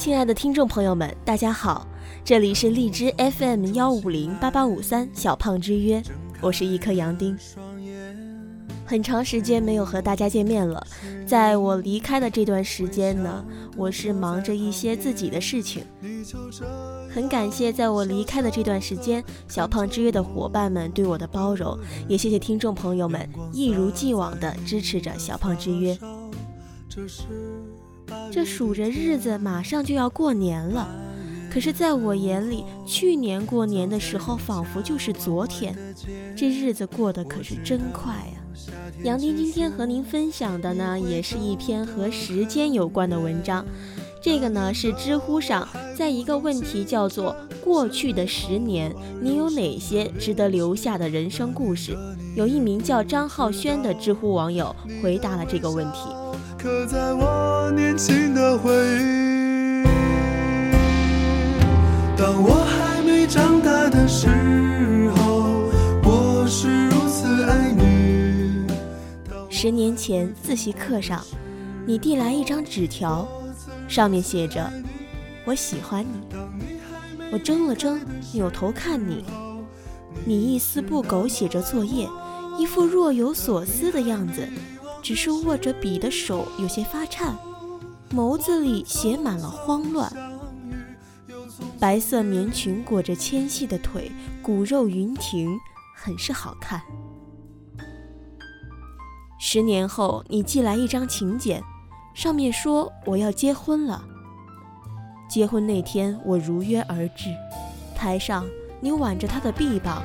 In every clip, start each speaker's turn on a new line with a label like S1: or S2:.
S1: 亲爱的听众朋友们，大家好，这里是荔枝 FM 幺五零八八五三小胖之约，我是一颗杨丁。很长时间没有和大家见面了，在我离开的这段时间呢，我是忙着一些自己的事情。很感谢在我离开的这段时间，小胖之约的伙伴们对我的包容，也谢谢听众朋友们一如既往的支持着小胖之约。这数着日子，马上就要过年了，可是在我眼里，去年过年的时候仿佛就是昨天，这日子过得可是真快呀。杨丁今天和您分享的呢，也是一篇和时间有关的文章。这个呢是知乎上，在一个问题叫做“过去的十年，你有哪些值得留下的人生故事”，有一名叫张浩轩的知乎网友回答了这个问题。刻在我年轻的回忆。当我还没长大的时候，我是如此爱你。十年前，自习课上，你递来一张纸条，上面写着：“我喜欢你。”我怔了怔，扭头看你，你一丝不苟写着作业，一副若有所思的样子，只是握着笔的手有些发颤，眸子里写满了慌乱。白色棉裙裹着纤细的腿，骨肉匀婷，很是好看。十年后，你寄来一张请柬，上面说我要结婚了。结婚那天，我如约而至，台上你挽着他的臂膀，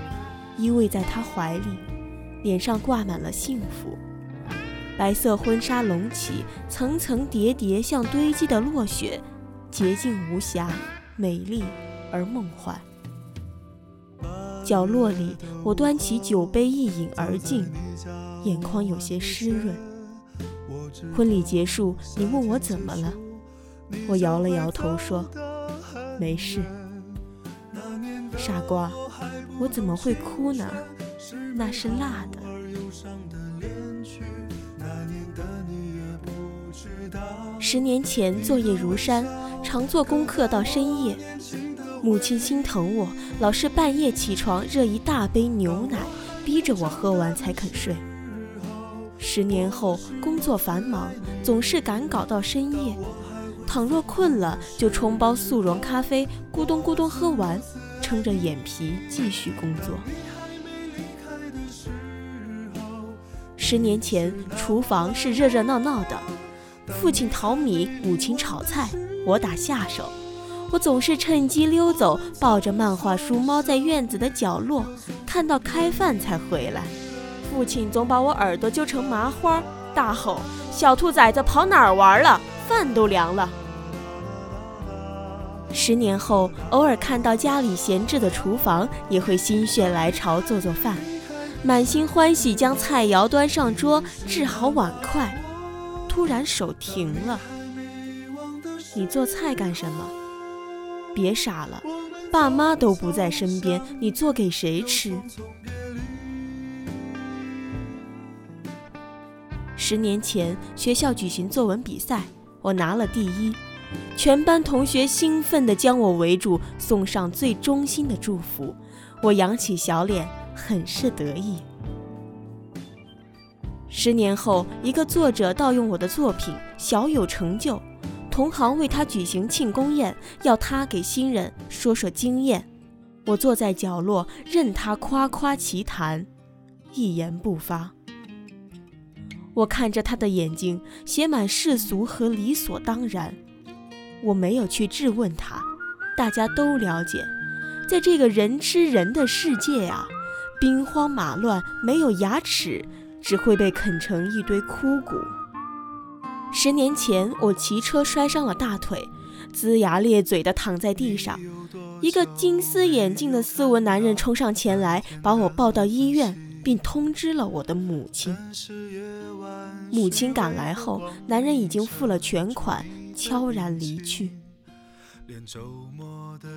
S1: 依偎在他怀里，脸上挂满了幸福。白色婚纱隆起，层层叠叠，像堆积的落雪，洁净无瑕，美丽而梦幻。角落里，我端起酒杯，一饮而尽。眼眶有些湿润。婚礼结束，你问我怎么了，我摇了摇头说：“没事。”傻瓜，我怎么会哭呢？那是辣的。十年前，作业如山，常做功课到深夜。母亲心疼我，老是半夜起床热一大杯牛奶，逼着我喝完才肯睡。十年后，工作繁忙，总是赶稿到深夜。倘若困了，就冲包速溶咖啡，咕咚咕咚喝完，撑着眼皮继续工作。十年前，厨房是热热闹闹的，父亲淘米，母亲炒菜，我打下手。我总是趁机溜走，抱着漫画书猫在院子的角落，看到开饭才回来。父亲总把我耳朵揪成麻花，大吼：“小兔崽子跑哪儿玩了？饭都凉了。”十年后，偶尔看到家里闲置的厨房，也会心血来潮做做饭，满心欢喜将菜肴端上桌，置好碗筷。突然手停了。你做菜干什么？别傻了，爸妈都不在身边，你做给谁吃？十年前，学校举行作文比赛，我拿了第一，全班同学兴奋地将我围住，送上最衷心的祝福。我扬起小脸，很是得意。十年后，一个作者盗用我的作品，小有成就，同行为他举行庆功宴，要他给新人说说经验。我坐在角落，任他夸夸其谈，一言不发。我看着他的眼睛，写满世俗和理所当然。我没有去质问他，大家都了解，在这个人吃人的世界啊，兵荒马乱，没有牙齿，只会被啃成一堆枯骨。十年前，我骑车摔伤了大腿，龇牙咧嘴地躺在地上，一个金丝眼镜的斯文男人冲上前来，把我抱到医院。并通知了我的母亲。母亲赶来后，男人已经付了全款，悄然离去。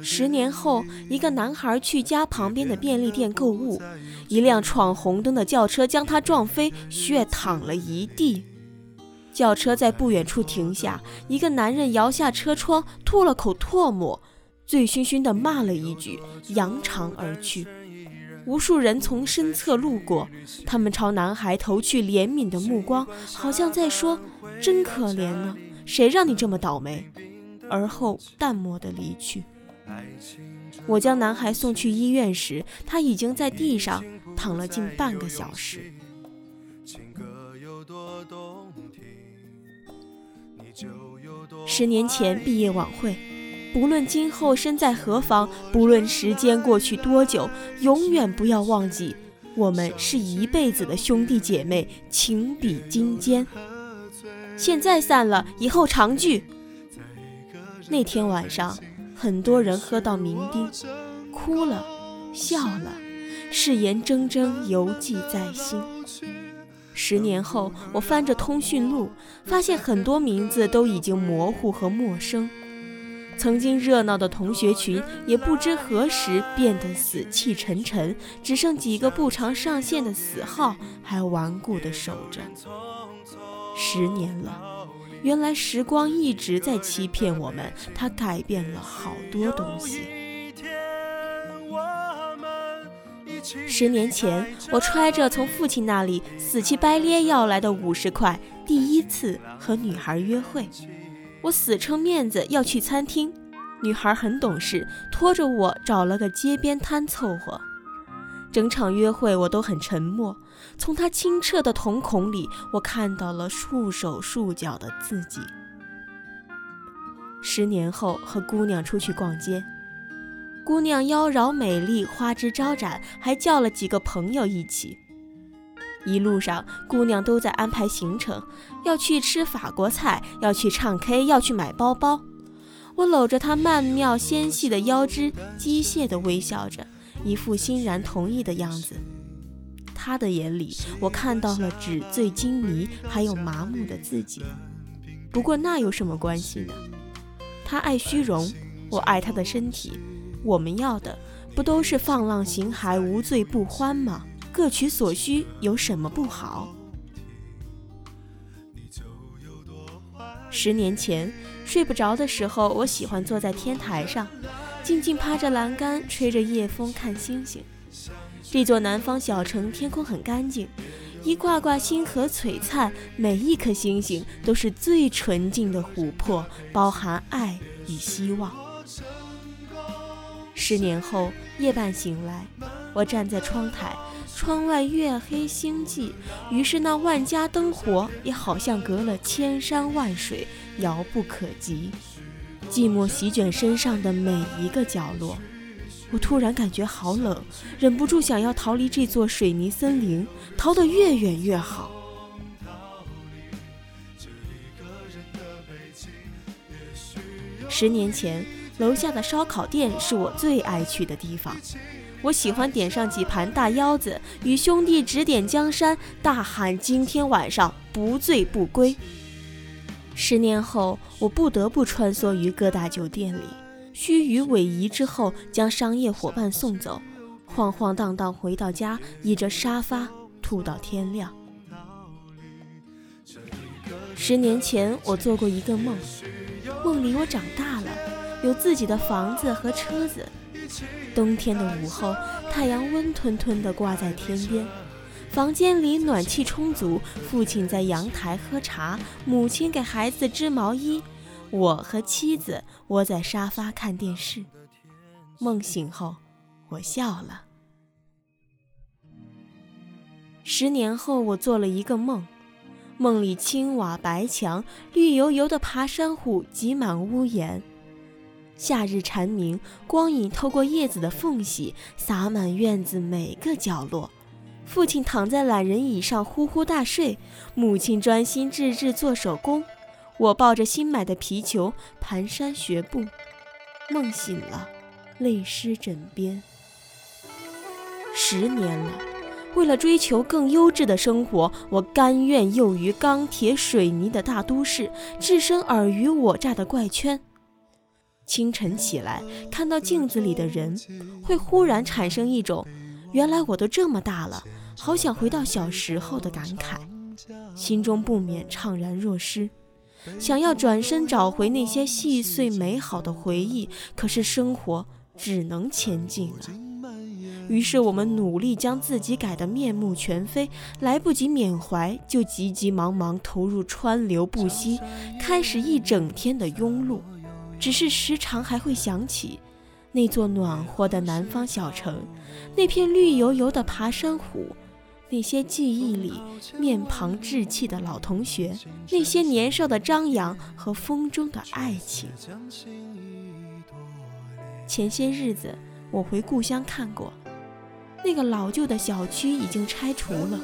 S1: 十年后，一个男孩去家旁边的便利店购物，一辆闯红灯的轿车将他撞飞，血淌了一地。轿车在不远处停下，一个男人摇下车窗，吐了口唾沫，醉醺醺地骂了一句，扬长而去。无数人从身侧路过，他们朝男孩投去怜悯的目光，好像在说：“真可怜呢，谁让你这么倒霉？”而后淡漠地离去。我将男孩送去医院时，他已经在地上躺了近半个小时。十年前毕业晚会。不论今后身在何方，不论时间过去多久，永远不要忘记，我们是一辈子的兄弟姐妹，情比金坚。现在散了，以后常聚。那天晚上，很多人喝到酩酊，哭了，笑了，誓言铮铮犹记在心。十年后，我翻着通讯录，发现很多名字都已经模糊和陌生。曾经热闹的同学群，也不知何时变得死气沉沉，只剩几个不常上线的死号还顽固地守着。十年了，原来时光一直在欺骗我们，它改变了好多东西。十年前，我揣着从父亲那里死乞白咧要来的五十块，第一次和女孩约会。我死撑面子要去餐厅，女孩很懂事，拖着我找了个街边摊凑合。整场约会我都很沉默，从她清澈的瞳孔里，我看到了束手束脚的自己。十年后和姑娘出去逛街，姑娘妖娆美丽，花枝招展，还叫了几个朋友一起。一路上，姑娘都在安排行程，要去吃法国菜，要去唱 K，要去买包包。我搂着她曼妙纤细的腰肢，机械地微笑着，一副欣然同意的样子。他的眼里，我看到了纸醉金迷，还有麻木的自己。不过那有什么关系呢？他爱虚荣，我爱他的身体。我们要的，不都是放浪形骸，无醉不欢吗？各取所需有什么不好？十年前睡不着的时候，我喜欢坐在天台上，静静趴着栏杆，吹着夜风看星星。这座南方小城天空很干净，一挂挂星河璀璨，每一颗星星都是最纯净的琥珀，包含爱与希望。十年后夜半醒来，我站在窗台。窗外月黑星寂，于是那万家灯火也好像隔了千山万水，遥不可及。寂寞席卷身上的每一个角落，我突然感觉好冷，忍不住想要逃离这座水泥森林，逃得越远越好。十年前，楼下的烧烤店是我最爱去的地方。我喜欢点上几盘大腰子，与兄弟指点江山，大喊今天晚上不醉不归。十年后，我不得不穿梭于各大酒店里，须臾委蛇之后，将商业伙伴送走，晃晃荡荡回到家，倚着沙发吐到天亮。十年前，我做过一个梦，梦里我长大了，有自己的房子和车子。冬天的午后，太阳温吞吞地挂在天边，房间里暖气充足。父亲在阳台喝茶，母亲给孩子织毛衣，我和妻子窝在沙发看电视。梦醒后，我笑了。十年后，我做了一个梦，梦里青瓦白墙，绿油油的爬山虎挤满屋檐。夏日蝉鸣，光影透过叶子的缝隙，洒满院子每个角落。父亲躺在懒人椅上呼呼大睡，母亲专心致志做手工。我抱着新买的皮球，蹒跚学步。梦醒了，泪湿枕边。十年了，为了追求更优质的生活，我甘愿囿于钢铁水泥的大都市，置身尔虞我诈的怪圈。清晨起来，看到镜子里的人，会忽然产生一种“原来我都这么大了，好想回到小时候”的感慨。心中不免怅然若失，想要转身找回那些细碎美好的回忆，可是生活只能前进了。于是我们努力将自己改得面目全非，来不及缅怀，就急急忙忙投入川流不息，开始一整天的庸碌。只是时常还会想起那座暖和的南方小城，那片绿油油的爬山虎。那些记忆里面庞稚气的老同学，那些年少的张扬和风中的爱情。前些日子我回故乡看过，那个老旧的小区已经拆除了，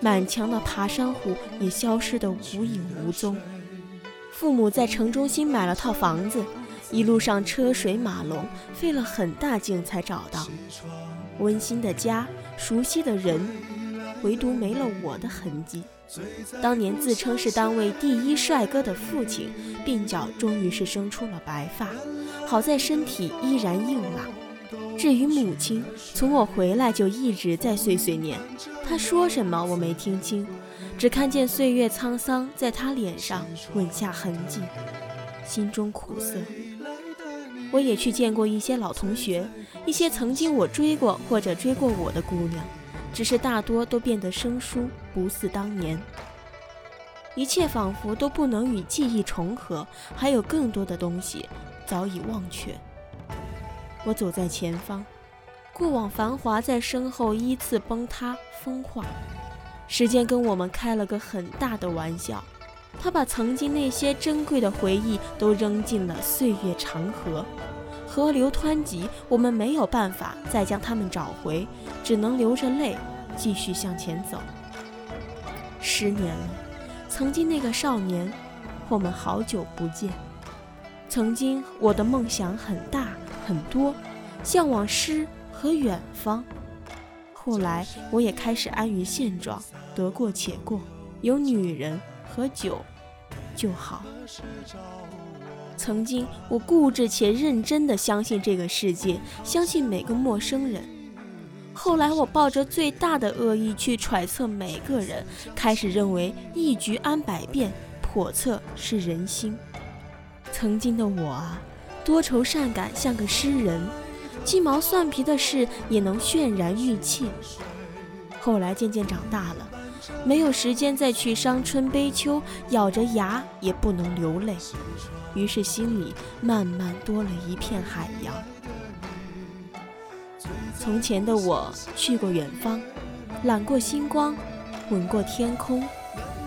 S1: 满墙的爬山虎也消失得无影无踪。父母在城中心买了套房子，一路上车水马龙，费了很大劲才找到温馨的家，熟悉的人。唯独没了我的痕迹。当年自称是单位第一帅哥的父亲，鬓角终于是生出了白发，好在身体依然硬朗。至于母亲，从我回来就一直在碎碎念，她说什么我没听清，只看见岁月沧桑在她脸上吻下痕迹，心中苦涩。我也去见过一些老同学，一些曾经我追过或者追过我的姑娘。只是大多都变得生疏，不似当年。一切仿佛都不能与记忆重合，还有更多的东西早已忘却。我走在前方，过往繁华在身后依次崩塌风化。时间跟我们开了个很大的玩笑，他把曾经那些珍贵的回忆都扔进了岁月长河。河流湍急，我们没有办法再将它们找回，只能流着泪继续向前走。十年了，曾经那个少年，我们好久不见。曾经我的梦想很大很多，向往诗和远方。后来我也开始安于现状，得过且过，有女人和酒就好。曾经，我固执且认真地相信这个世界，相信每个陌生人。后来，我抱着最大的恶意去揣测每个人，开始认为一局安百变，叵测是人心。曾经的我啊，多愁善感，像个诗人，鸡毛蒜皮的事也能渲染玉砌。后来渐渐长大了。没有时间再去伤春悲秋，咬着牙也不能流泪，于是心里慢慢多了一片海洋。从前的我去过远方，揽过星光，吻过天空，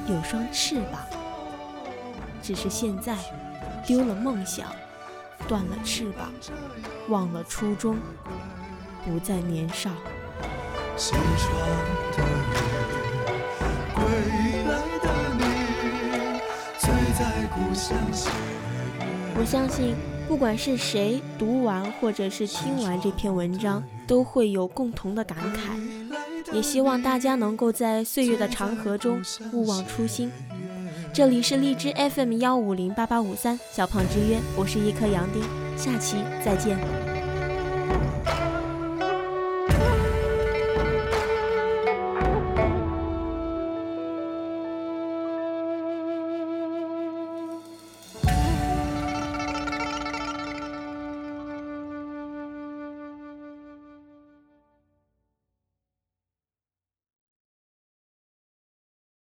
S1: 有双翅膀。只是现在，丢了梦想，断了翅膀，忘了初衷，不再年少。我相信，不管是谁读完或者是听完这篇文章，都会有共同的感慨。也希望大家能够在岁月的长河中勿忘初心。这里是荔枝 FM 幺五零八八五三小胖之约，我是一颗杨丁，下期再见。